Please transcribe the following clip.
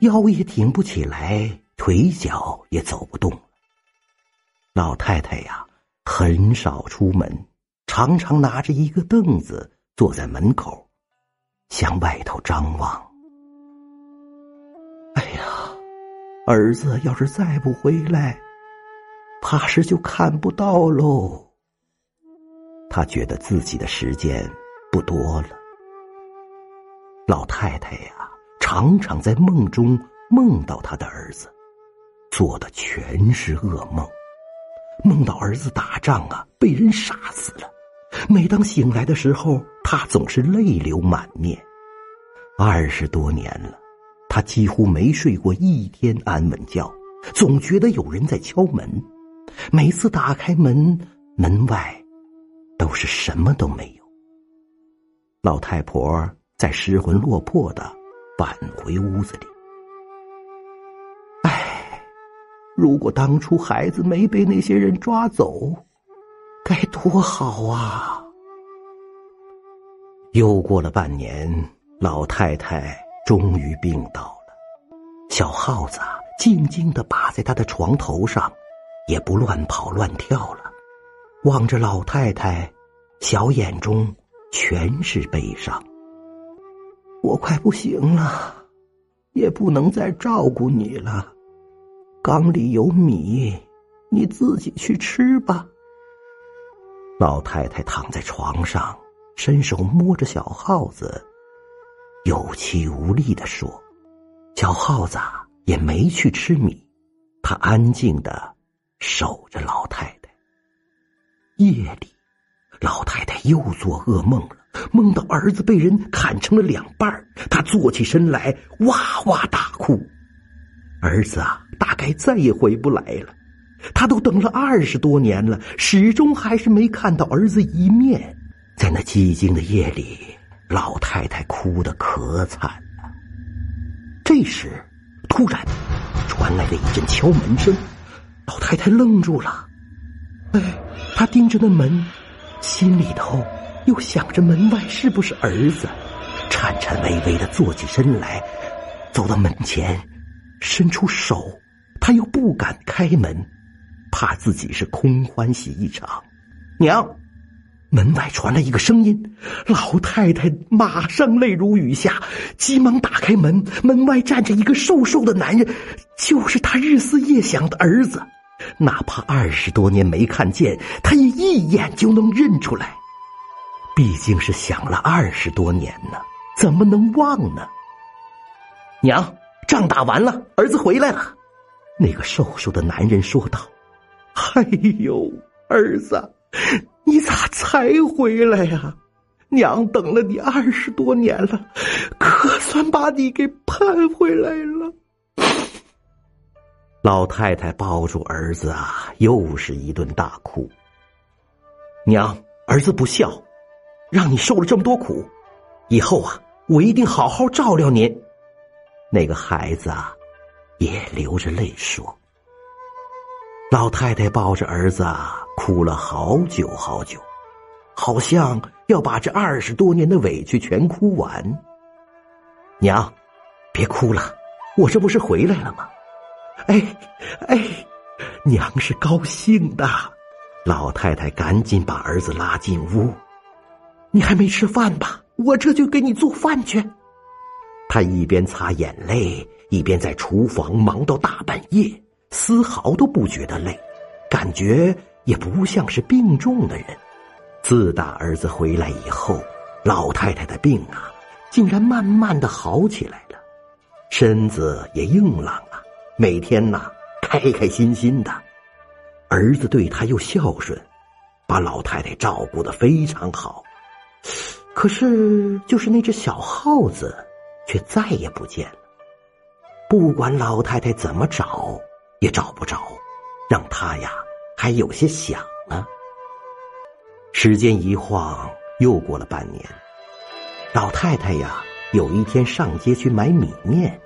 腰也挺不起来，腿脚也走不动了。老太太呀，很少出门，常常拿着一个凳子坐在门口，向外头张望。哎呀，儿子要是再不回来，怕是就看不到喽。他觉得自己的时间不多了。老太太呀，常常在梦中梦到他的儿子，做的全是噩梦，梦到儿子打仗啊，被人杀死了。每当醒来的时候，他总是泪流满面。二十多年了，他几乎没睡过一天安稳觉，总觉得有人在敲门。每次打开门，门外都是什么都没有。老太婆。在失魂落魄的返回屋子里，唉，如果当初孩子没被那些人抓走，该多好啊！又过了半年，老太太终于病倒了。小耗子静静的趴在他的床头上，也不乱跑乱跳了，望着老太太，小眼中全是悲伤。我快不行了，也不能再照顾你了。缸里有米，你自己去吃吧。老太太躺在床上，伸手摸着小耗子，有气无力的说：“小耗子也没去吃米，他安静的守着老太太。夜里，老太太又做噩梦了。”梦到儿子被人砍成了两半他坐起身来哇哇大哭。儿子啊，大概再也回不来了。他都等了二十多年了，始终还是没看到儿子一面。在那寂静的夜里，老太太哭得可惨了。这时，突然传来了一阵敲门声，老太太愣住了。哎，她盯着那门，心里头。又想着门外是不是儿子，颤颤巍巍的坐起身来，走到门前，伸出手，他又不敢开门，怕自己是空欢喜一场。娘，门外传来一个声音，老太太马上泪如雨下，急忙打开门，门外站着一个瘦瘦的男人，就是他日思夜想的儿子，哪怕二十多年没看见，他也一眼就能认出来。毕竟是想了二十多年呢，怎么能忘呢？娘，仗打完了，儿子回来了。那个瘦瘦的男人说道：“哎呦，儿子，你咋才回来呀？娘等了你二十多年了，可算把你给盼回来了。”老太太抱住儿子啊，又是一顿大哭。娘，儿子不孝。让你受了这么多苦，以后啊，我一定好好照料您。那个孩子啊，也流着泪说。老太太抱着儿子，哭了好久好久，好像要把这二十多年的委屈全哭完。娘，别哭了，我这不是回来了吗？哎，哎，娘是高兴的。老太太赶紧把儿子拉进屋。你还没吃饭吧？我这就给你做饭去。他一边擦眼泪，一边在厨房忙到大半夜，丝毫都不觉得累，感觉也不像是病重的人。自打儿子回来以后，老太太的病啊，竟然慢慢的好起来了，身子也硬朗了，每天呐开开心心的。儿子对他又孝顺，把老太太照顾的非常好。可是，就是那只小耗子，却再也不见了。不管老太太怎么找，也找不着，让他呀还有些想呢。时间一晃，又过了半年。老太太呀，有一天上街去买米面，